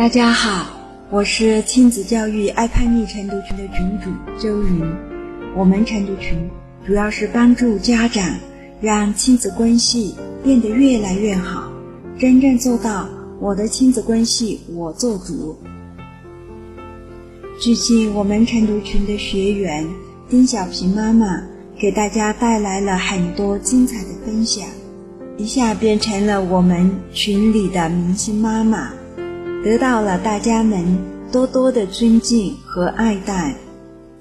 大家好，我是亲子教育爱叛逆晨读群的群主周云。我们晨读群主要是帮助家长让亲子关系变得越来越好，真正做到我的亲子关系我做主。最近我们晨读群的学员丁小平妈妈给大家带来了很多精彩的分享，一下变成了我们群里的明星妈妈。得到了大家们多多的尊敬和爱戴，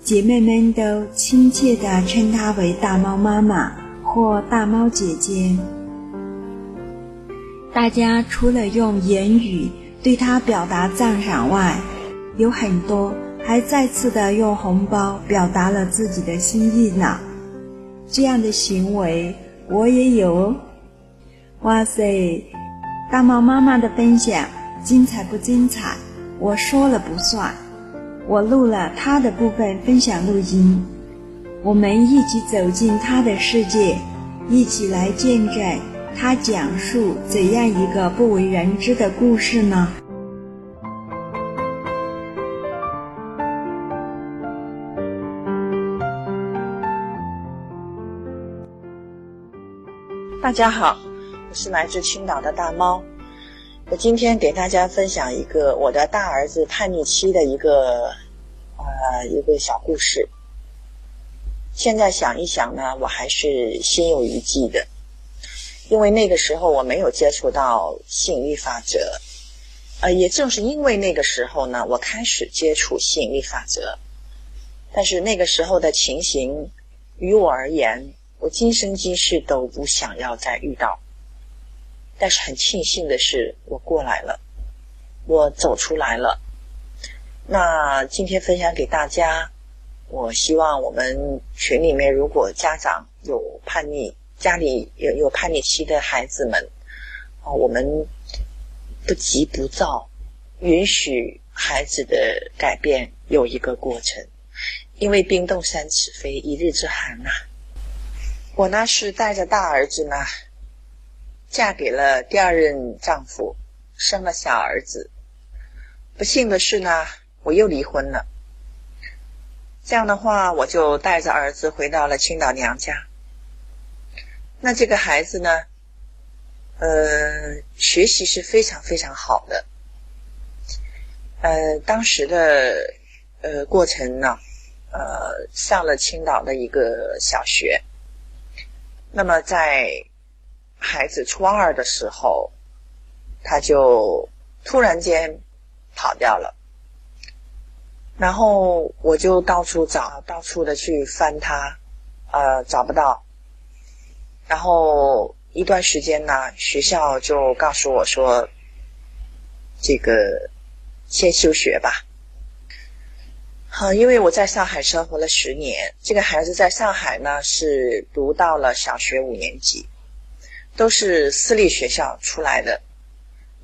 姐妹们都亲切地称她为大猫妈妈或大猫姐姐。大家除了用言语对她表达赞赏外，有很多还再次的用红包表达了自己的心意呢。这样的行为我也有。哇塞，大猫妈妈的分享。精彩不精彩？我说了不算。我录了他的部分分享录音，我们一起走进他的世界，一起来见证他讲述怎样一个不为人知的故事呢？大家好，我是来自青岛的大猫。我今天给大家分享一个我的大儿子叛逆期的一个，呃，一个小故事。现在想一想呢，我还是心有余悸的，因为那个时候我没有接触到吸引力法则，呃，也正是因为那个时候呢，我开始接触吸引力法则，但是那个时候的情形，于我而言，我今生今世都不想要再遇到。但是很庆幸的是，我过来了，我走出来了。那今天分享给大家，我希望我们群里面如果家长有叛逆，家里有有叛逆期的孩子们，啊，我们不急不躁，允许孩子的改变有一个过程，因为冰冻三尺非一日之寒呐。我呢是带着大儿子呢。嫁给了第二任丈夫，生了小儿子。不幸的是呢，我又离婚了。这样的话，我就带着儿子回到了青岛娘家。那这个孩子呢，呃，学习是非常非常好的。呃，当时的呃过程呢，呃，上了青岛的一个小学。那么在孩子初二的时候，他就突然间跑掉了，然后我就到处找，到处的去翻他，呃，找不到。然后一段时间呢，学校就告诉我说，这个先休学吧。好，因为我在上海生活了十年，这个孩子在上海呢是读到了小学五年级。都是私立学校出来的，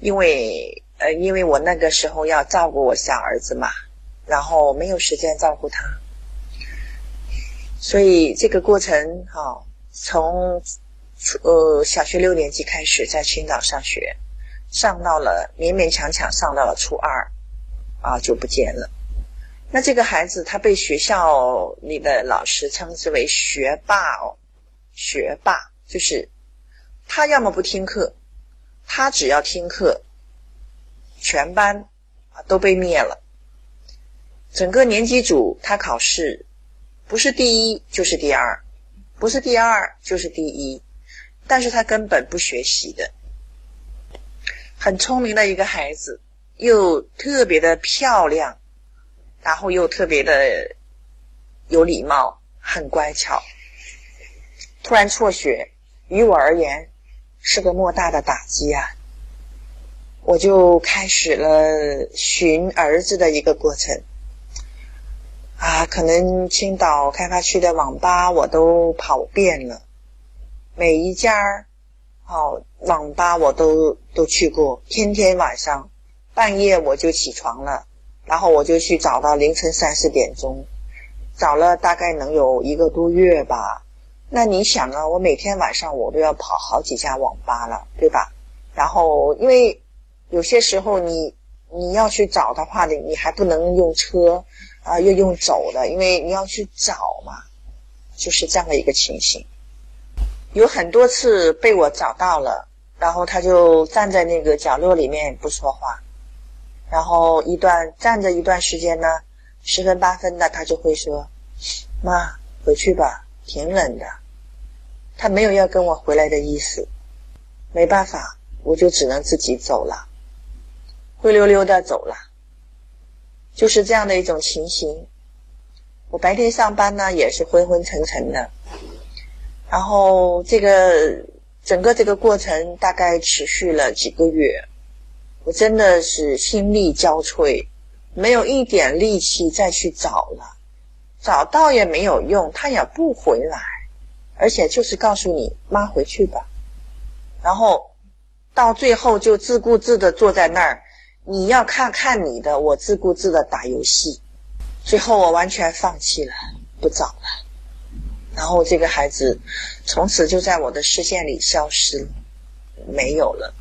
因为呃，因为我那个时候要照顾我小儿子嘛，然后没有时间照顾他，所以这个过程哈，从呃小学六年级开始在青岛上学，上到了勉勉强强上到了初二，啊就不见了。那这个孩子他被学校里的老师称之为学霸哦，学霸就是。他要么不听课，他只要听课，全班啊都被灭了。整个年级组他考试不是第一就是第二，不是第二就是第一，但是他根本不学习的。很聪明的一个孩子，又特别的漂亮，然后又特别的有礼貌，很乖巧。突然辍学，于我而言。是个莫大的打击啊！我就开始了寻儿子的一个过程啊，可能青岛开发区的网吧我都跑遍了，每一家好网吧我都都去过，天天晚上半夜我就起床了，然后我就去找到凌晨三四点钟，找了大概能有一个多月吧。那你想啊，我每天晚上我都要跑好几家网吧了，对吧？然后因为有些时候你你要去找的话，你你还不能用车啊，又用走的，因为你要去找嘛，就是这样的一个情形。有很多次被我找到了，然后他就站在那个角落里面不说话，然后一段站着一段时间呢，十分八分的，他就会说：“妈，回去吧，挺冷的。”他没有要跟我回来的意思，没办法，我就只能自己走了，灰溜溜的走了，就是这样的一种情形。我白天上班呢，也是昏昏沉沉的。然后这个整个这个过程大概持续了几个月，我真的是心力交瘁，没有一点力气再去找了，找到也没有用，他也不回来，而且就是告诉你妈回去吧，然后到最后就自顾自的坐在那儿，你要看看你的，我自顾自的打游戏，最后我完全放弃了，不找了。然后这个孩子从此就在我的视线里消失了，没有了。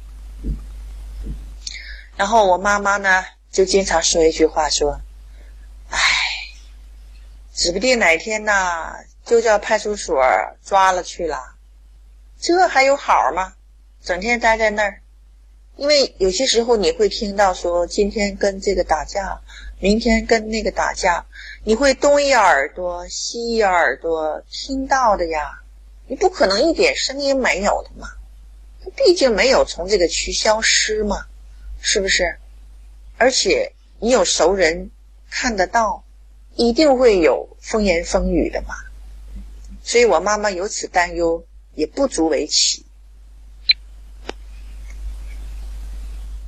然后我妈妈呢，就经常说一句话，说：“，指不定哪天呢，就叫派出所抓了去了，这还有好吗？整天待在那儿。因为有些时候你会听到说，今天跟这个打架，明天跟那个打架。”你会东一耳朵西一耳朵听到的呀，你不可能一点声音没有的嘛，毕竟没有从这个区消失嘛，是不是？而且你有熟人看得到，一定会有风言风语的嘛，所以我妈妈有此担忧也不足为奇。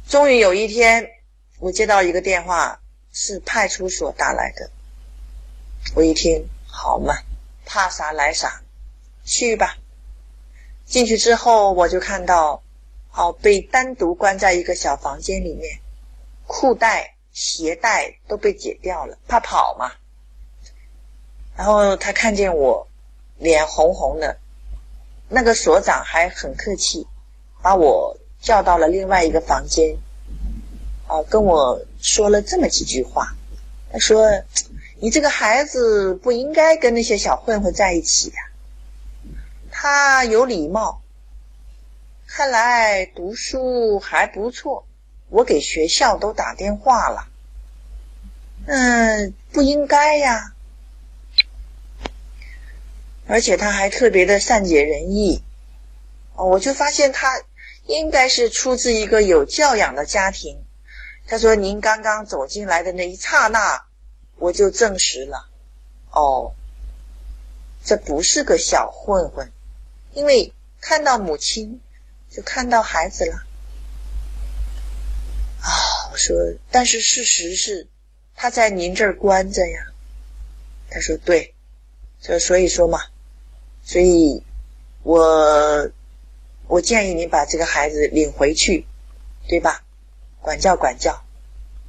终于有一天，我接到一个电话，是派出所打来的。我一听，好嘛，怕啥来啥，去吧。进去之后，我就看到，哦，被单独关在一个小房间里面，裤带、鞋带都被解掉了，怕跑嘛。然后他看见我，脸红红的，那个所长还很客气，把我叫到了另外一个房间，啊，跟我说了这么几句话。他说。你这个孩子不应该跟那些小混混在一起呀。他有礼貌，看来读书还不错。我给学校都打电话了。嗯，不应该呀。而且他还特别的善解人意。哦，我就发现他应该是出自一个有教养的家庭。他说：“您刚刚走进来的那一刹那。”我就证实了，哦，这不是个小混混，因为看到母亲，就看到孩子了。啊，我说，但是事实是，他在您这儿关着呀。他说对，就所以说嘛，所以，我我建议你把这个孩子领回去，对吧？管教管教。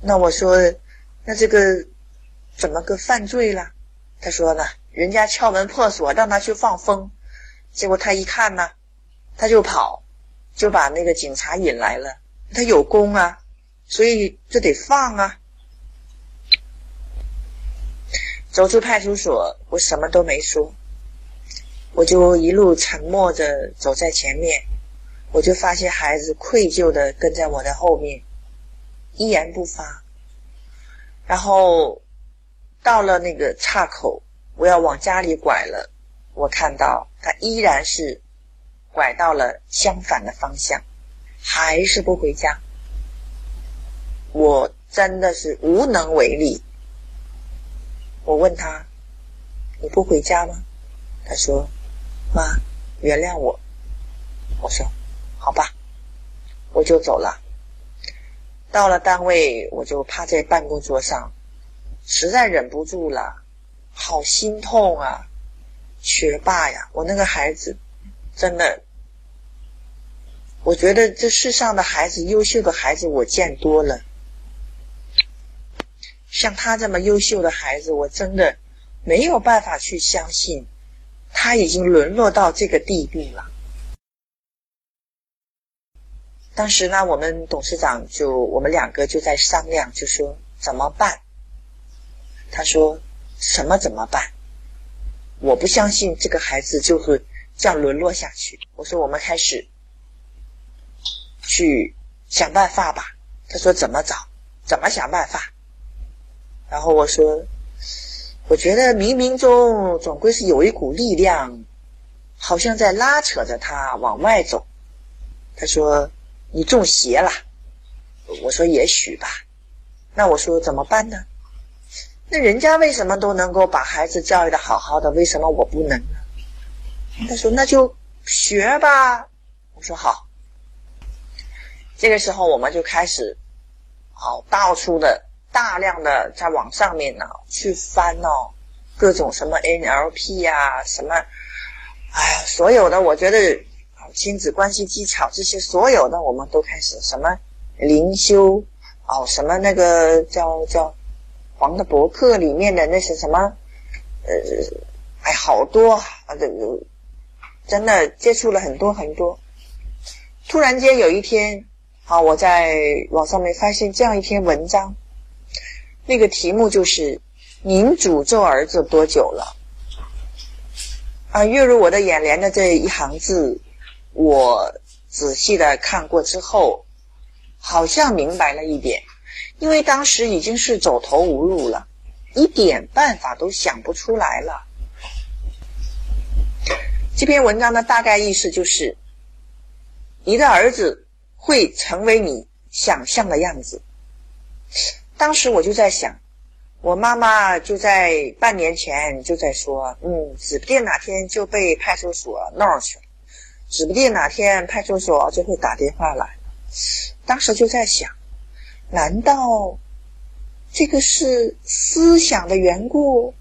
那我说，那这个。怎么个犯罪了？他说呢，人家敲门破锁让他去放风，结果他一看呢，他就跑，就把那个警察引来了。他有功啊，所以就得放啊。走出派出所，我什么都没说，我就一路沉默着走在前面，我就发现孩子愧疚的跟在我的后面，一言不发，然后。到了那个岔口，我要往家里拐了。我看到他依然是拐到了相反的方向，还是不回家。我真的是无能为力。我问他：“你不回家吗？”他说：“妈，原谅我。”我说：“好吧。”我就走了。到了单位，我就趴在办公桌上。实在忍不住了，好心痛啊！学霸呀，我那个孩子，真的，我觉得这世上的孩子，优秀的孩子我见多了，像他这么优秀的孩子，我真的没有办法去相信，他已经沦落到这个地步了。当时呢，我们董事长就我们两个就在商量，就说怎么办？他说什么怎么办？我不相信这个孩子就会这样沦落下去。我说我们开始去想办法吧。他说怎么找？怎么想办法？然后我说，我觉得冥冥中总归是有一股力量，好像在拉扯着他往外走。他说你中邪了。我说也许吧。那我说怎么办呢？那人家为什么都能够把孩子教育的好好的，为什么我不能呢？他说那就学吧。我说好。这个时候我们就开始，好到处的大量的在网上面呢去翻哦，各种什么 NLP 呀，什么，哎呀，所有的我觉得亲子关系技巧这些所有的我们都开始什么灵修哦，什么那个叫叫。黄的博客里面的那些什么？呃，哎，好多啊！这真的接触了很多很多。突然间有一天，啊，我在网上面发现这样一篇文章，那个题目就是“您诅咒儿子多久了？”啊，跃入我的眼帘的这一行字，我仔细的看过之后，好像明白了一点。因为当时已经是走投无路了，一点办法都想不出来了。这篇文章的大概意思就是：你的儿子会成为你想象的样子。当时我就在想，我妈妈就在半年前就在说：“嗯，指不定哪天就被派出所弄去了，指不定哪天派出所就会打电话来。”当时就在想。难道这个是思想的缘故？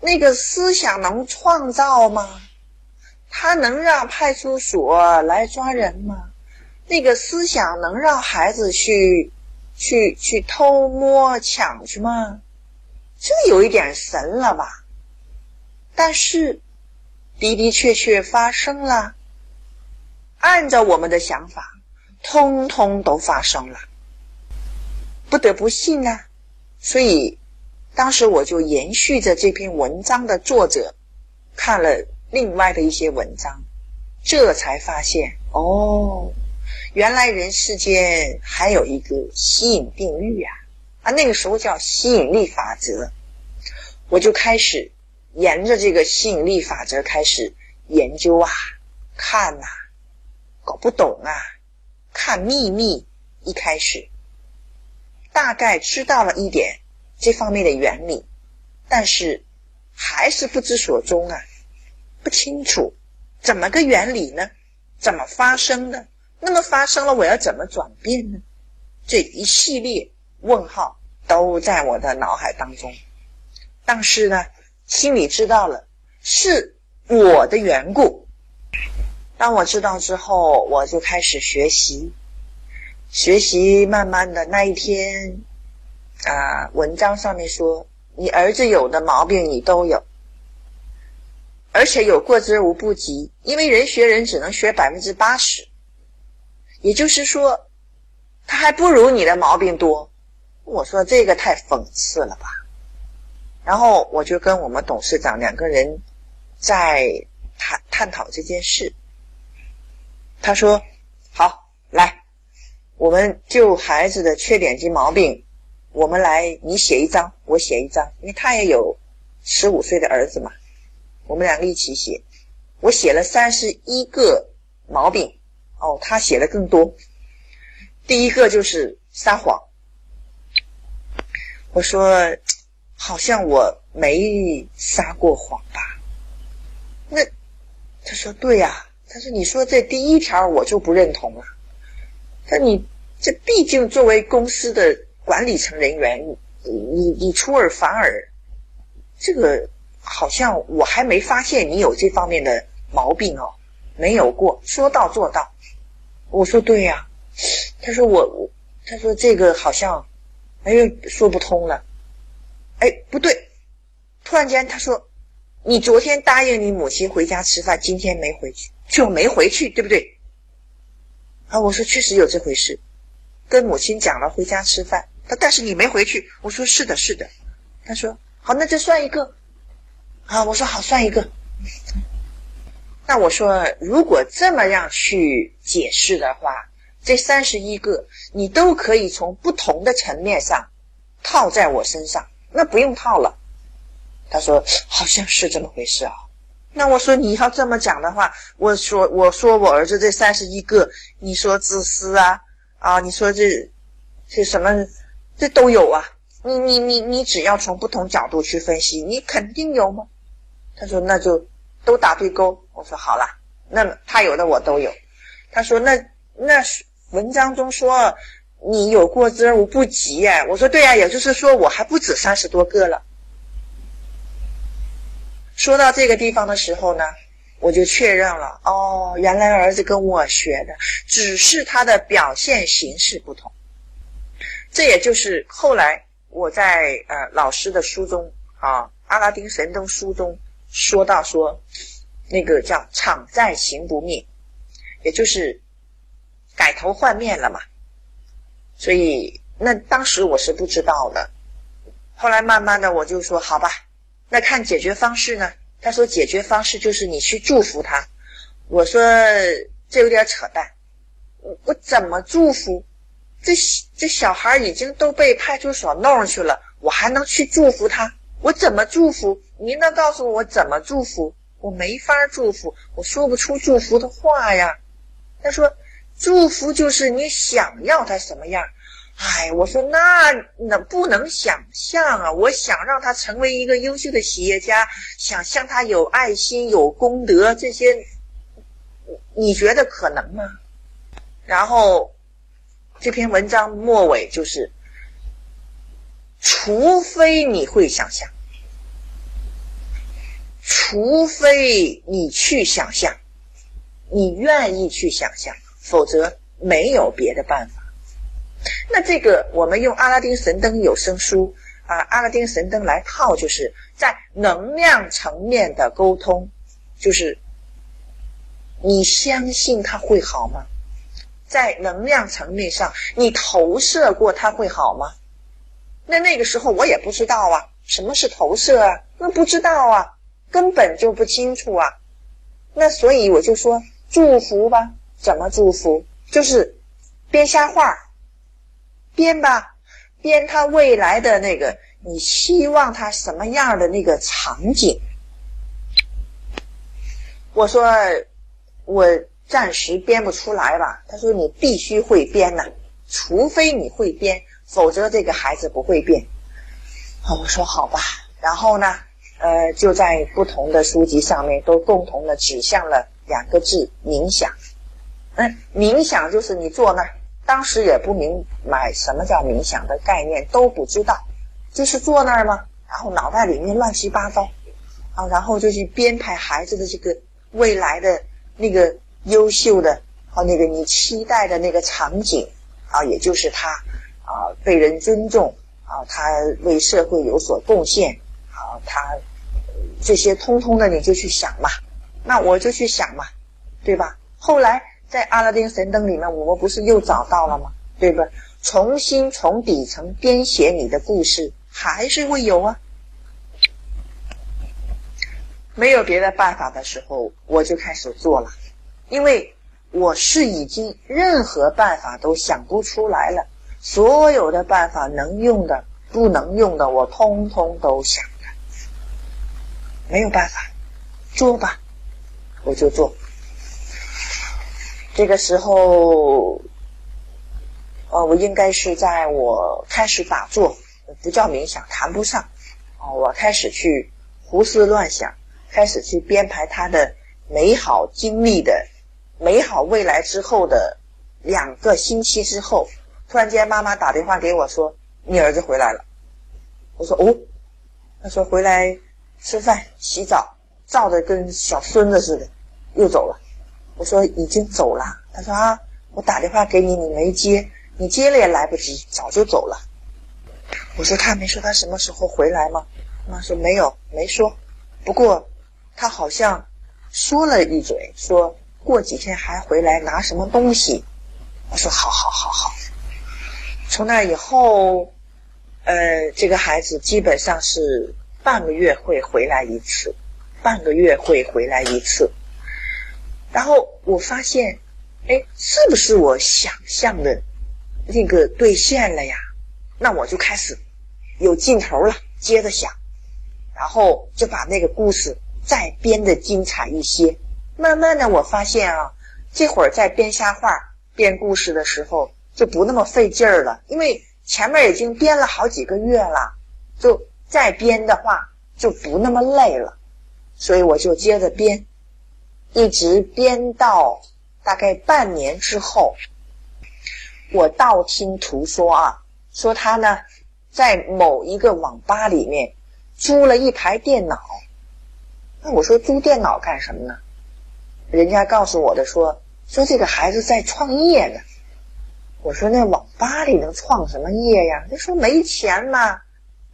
那个思想能创造吗？他能让派出所来抓人吗？那个思想能让孩子去去去偷摸抢去吗？这有一点神了吧？但是的的确确发生了，按照我们的想法，通通都发生了。不得不信啊，所以当时我就延续着这篇文章的作者看了另外的一些文章，这才发现哦，原来人世间还有一个吸引定律呀！啊，那个时候叫吸引力法则，我就开始沿着这个吸引力法则开始研究啊，看呐，搞不懂啊，看秘密，一开始。大概知道了一点这方面的原理，但是还是不知所踪啊，不清楚怎么个原理呢？怎么发生的？那么发生了，我要怎么转变呢？这一系列问号都在我的脑海当中，但是呢，心里知道了是我的缘故。当我知道之后，我就开始学习。学习慢慢的那一天，啊，文章上面说你儿子有的毛病你都有，而且有过之而无不及，因为人学人只能学百分之八十，也就是说，他还不如你的毛病多。我说这个太讽刺了吧。然后我就跟我们董事长两个人在探探讨这件事。他说：“好，来。”我们就孩子的缺点及毛病，我们来，你写一张，我写一张，因为他也有十五岁的儿子嘛，我们两个一起写。我写了三十一个毛病，哦，他写的更多。第一个就是撒谎。我说，好像我没撒过谎吧？那他说对呀，他说你说这第一条我就不认同了。他说你这毕竟作为公司的管理层人员，你你你出尔反尔，这个好像我还没发现你有这方面的毛病哦，没有过，说到做到。我说对呀，他说我，他说这个好像，哎呦说不通了，哎不对，突然间他说，你昨天答应你母亲回家吃饭，今天没回去，就没回去，对不对？啊，我说确实有这回事，跟母亲讲了回家吃饭。他但是你没回去，我说是的，是的。他说好，那就算一个。啊，我说好，算一个。那我说，如果这么样去解释的话，这三十一个你都可以从不同的层面上套在我身上，那不用套了。他说好像是这么回事啊。那我说你要这么讲的话，我说我说我儿子这三十一个，你说自私啊啊，你说这这什么这都有啊。你你你你只要从不同角度去分析，你肯定有吗？他说那就都打对勾。我说好了，那么他有的我都有。他说那那文章中说你有过之而无不及哎。我说对呀，也就是说我还不止三十多个了。说到这个地方的时候呢，我就确认了哦，原来儿子跟我学的，只是他的表现形式不同。这也就是后来我在呃老师的书中啊，《阿拉丁神灯》书中说到说。那个叫“场在行不灭”，也就是改头换面了嘛。所以那当时我是不知道的，后来慢慢的我就说好吧，那看解决方式呢？他说解决方式就是你去祝福他。我说这有点扯淡，我我怎么祝福？这这小孩已经都被派出所弄去了，我还能去祝福他？我怎么祝福？您能告诉我怎么祝福？我没法祝福，我说不出祝福的话呀。他说：“祝福就是你想要他什么样。”哎，我说那那不能想象啊！我想让他成为一个优秀的企业家，想向他有爱心、有功德，这些你觉得可能吗？然后这篇文章末尾就是：除非你会想象。除非你去想象，你愿意去想象，否则没有别的办法。那这个我们用《阿拉丁神灯》有声书啊，《阿拉丁神灯》来套，就是在能量层面的沟通，就是你相信它会好吗？在能量层面上，你投射过它会好吗？那那个时候我也不知道啊，什么是投射啊？那不知道啊。根本就不清楚啊，那所以我就说祝福吧，怎么祝福？就是编瞎话，编吧，编他未来的那个，你希望他什么样的那个场景？我说我暂时编不出来吧。他说你必须会编呐，除非你会编，否则这个孩子不会变。我说好吧，然后呢？呃，就在不同的书籍上面都共同的指向了两个字：冥想。嗯，冥想就是你坐那儿，当时也不明白什么叫冥想的概念，都不知道，就是坐那儿嘛，然后脑袋里面乱七八糟，啊，然后就去编排孩子的这个未来的那个优秀的啊，那个你期待的那个场景啊，也就是他啊被人尊重啊，他为社会有所贡献啊，他。这些通通的你就去想嘛，那我就去想嘛，对吧？后来在《阿拉丁神灯》里面，我们不是又找到了吗？对吧？重新从底层编写你的故事，还是会有啊。没有别的办法的时候，我就开始做了，因为我是已经任何办法都想不出来了，所有的办法能用的、不能用的，我通通都想。没有办法，做吧，我就做。这个时候，呃，我应该是在我开始打坐，不叫冥想，谈不上。哦，我开始去胡思乱想，开始去编排他的美好经历的美好未来之后的两个星期之后，突然间妈妈打电话给我说：“你儿子回来了。”我说：“哦。”他说：“回来。”吃饭、洗澡，照的跟小孙子似的，又走了。我说已经走了。他说啊，我打电话给你，你没接，你接了也来不及，早就走了。我说他没说他什么时候回来吗？妈说没有，没说。不过他好像说了一嘴，说过几天还回来拿什么东西。我说好好好好。从那以后，呃，这个孩子基本上是半个月会回来一次，半个月会回来一次。然后我发现，哎，是不是我想象的那个兑现了呀？那我就开始有劲头了，接着想，然后就把那个故事再编的精彩一些。慢慢的，我发现啊，这会儿在编瞎话、编故事的时候就不那么费劲儿了，因为前面已经编了好几个月了，就再编的话就不那么累了，所以我就接着编。一直编到大概半年之后，我道听途说啊，说他呢在某一个网吧里面租了一台电脑。那我说租电脑干什么呢？人家告诉我的说说这个孩子在创业呢。我说那网吧里能创什么业呀？他说没钱嘛，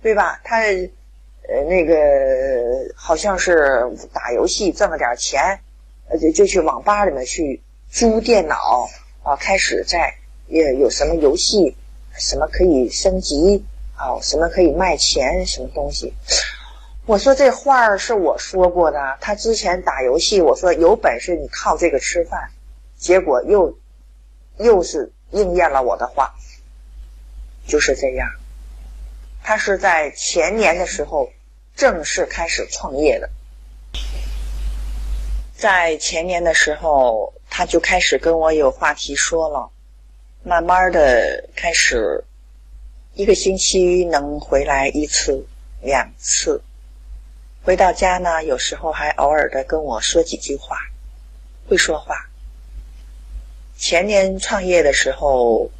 对吧？他呃那个好像是打游戏挣了点钱。呃，就就去网吧里面去租电脑啊，开始在也有什么游戏，什么可以升级啊，什么可以卖钱，什么东西。我说这话是我说过的，他之前打游戏，我说有本事你靠这个吃饭，结果又又是应验了我的话，就是这样。他是在前年的时候正式开始创业的。在前年的时候，他就开始跟我有话题说了，慢慢的开始，一个星期能回来一次、两次，回到家呢，有时候还偶尔的跟我说几句话，会说话。前年创业的时候，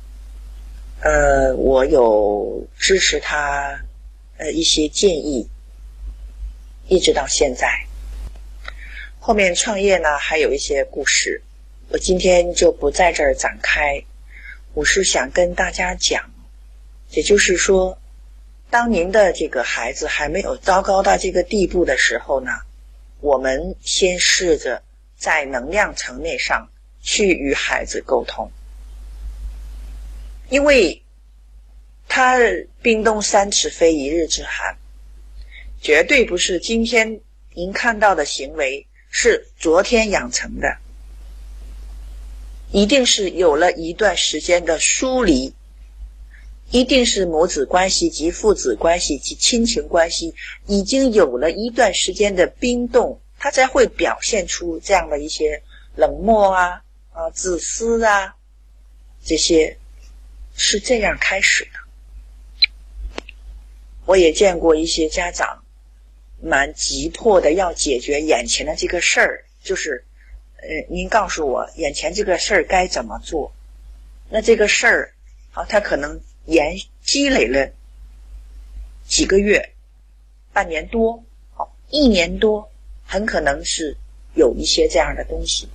呃，我有支持他，呃，一些建议，一直到现在。后面创业呢，还有一些故事，我今天就不在这儿展开。我是想跟大家讲，也就是说，当您的这个孩子还没有糟糕到这个地步的时候呢，我们先试着在能量层面上去与孩子沟通，因为他冰冻三尺非一日之寒，绝对不是今天您看到的行为。是昨天养成的，一定是有了一段时间的疏离，一定是母子关系及父子关系及亲情关系已经有了一段时间的冰冻，他才会表现出这样的一些冷漠啊、啊自私啊，这些是这样开始的。我也见过一些家长。蛮急迫的要解决眼前的这个事儿，就是，呃，您告诉我眼前这个事儿该怎么做？那这个事儿，啊，他可能延积累了几个月、半年多，好，一年多，很可能是有一些这样的东西。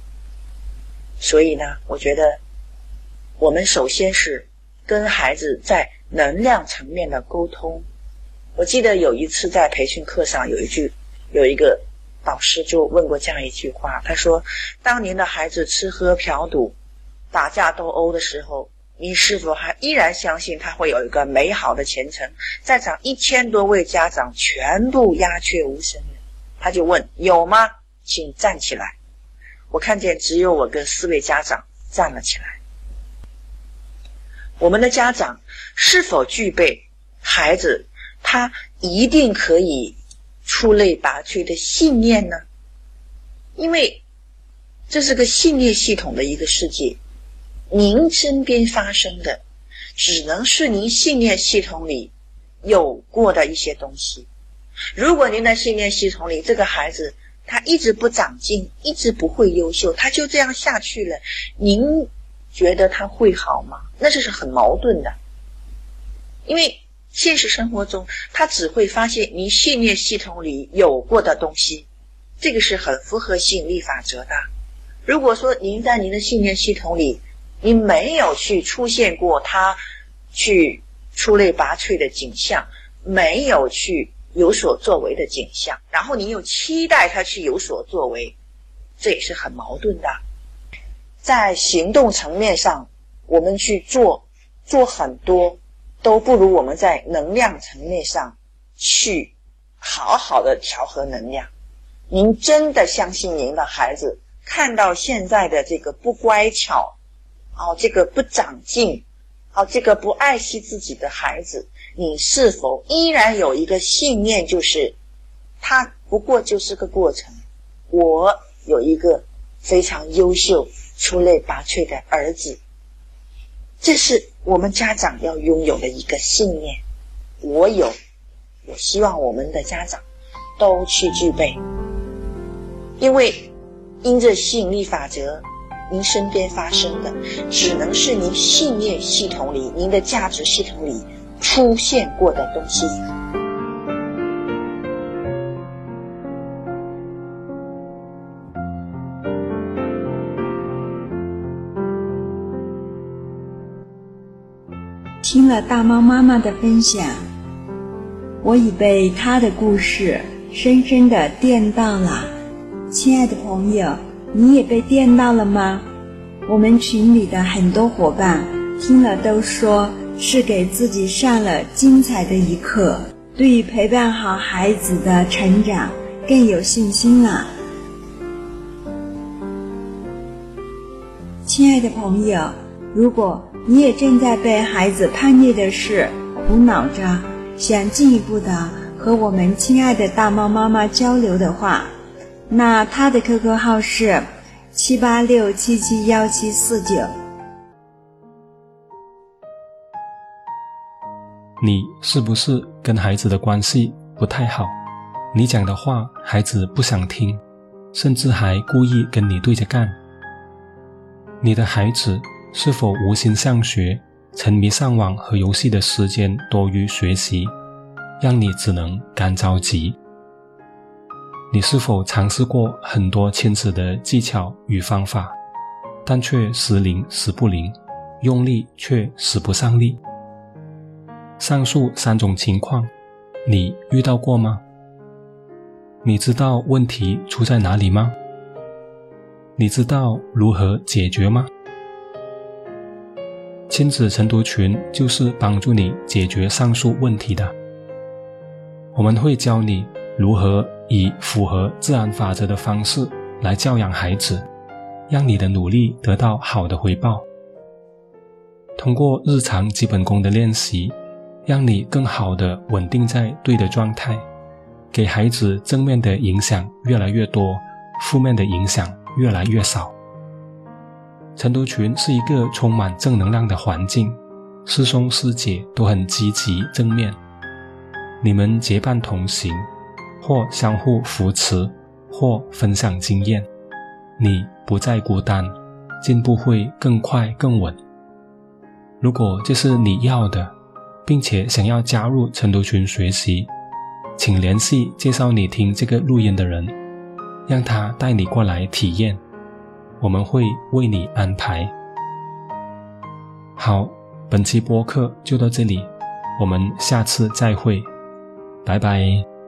所以呢，我觉得我们首先是跟孩子在能量层面的沟通。我记得有一次在培训课上，有一句，有一个导师就问过这样一句话，他说：“当您的孩子吃喝嫖赌、打架斗殴的时候，你是否还依然相信他会有一个美好的前程？”在场一千多位家长全部鸦雀无声他就问：“有吗？请站起来。”我看见只有我跟四位家长站了起来。我们的家长是否具备孩子？他一定可以出类拔萃的信念呢，因为这是个信念系统的一个世界。您身边发生的，只能是您信念系统里有过的一些东西。如果您的信念系统里这个孩子他一直不长进，一直不会优秀，他就这样下去了，您觉得他会好吗？那这是很矛盾的，因为。现实生活中，他只会发现您信念系统里有过的东西，这个是很符合吸引力法则的。如果说您在您的信念系统里，你没有去出现过他去出类拔萃的景象，没有去有所作为的景象，然后你又期待他去有所作为，这也是很矛盾的。在行动层面上，我们去做做很多，都不如我们在能量层面上去好好的调和能量。您真的相信您的孩子看到现在的这个不乖巧，哦，这个不长进，哦，这个不爱惜自己的孩子，你是否依然有一个信念，就是他不过就是个过程？我有一个非常优秀、出类拔萃的儿子，这是我们家长要拥有的一个信念。我有，我希望我们的家长都去具备，因为因着吸引力法则，您身边发生的只能是您信念系统里、您的价值系统里出现过的东西。了大猫妈妈的分享，我已被她的故事深深的电到了。亲爱的朋友，你也被电到了吗？我们群里的很多伙伴听了都说是给自己上了精彩的一课，对于陪伴好孩子的成长更有信心了。亲爱的朋友，如果你也正在被孩子叛逆的事苦恼着，想进一步的和我们亲爱的大猫妈妈交流的话，那他的 QQ 号是七八六七七幺七四九。你是不是跟孩子的关系不太好？你讲的话孩子不想听，甚至还故意跟你对着干。你的孩子。是否无心上学，沉迷上网和游戏的时间多于学习，让你只能干着急？你是否尝试过很多亲子的技巧与方法，但却时灵时不灵，用力却使不上力？上述三种情况，你遇到过吗？你知道问题出在哪里吗？你知道如何解决吗？亲子晨读群就是帮助你解决上述问题的。我们会教你如何以符合自然法则的方式来教养孩子，让你的努力得到好的回报。通过日常基本功的练习，让你更好的稳定在对的状态，给孩子正面的影响越来越多，负面的影响越来越少。成都群是一个充满正能量的环境，师兄师姐都很积极正面，你们结伴同行，或相互扶持，或分享经验，你不再孤单，进步会更快更稳。如果这是你要的，并且想要加入成都群学习，请联系介绍你听这个录音的人，让他带你过来体验。我们会为你安排。好，本期播客就到这里，我们下次再会，拜拜。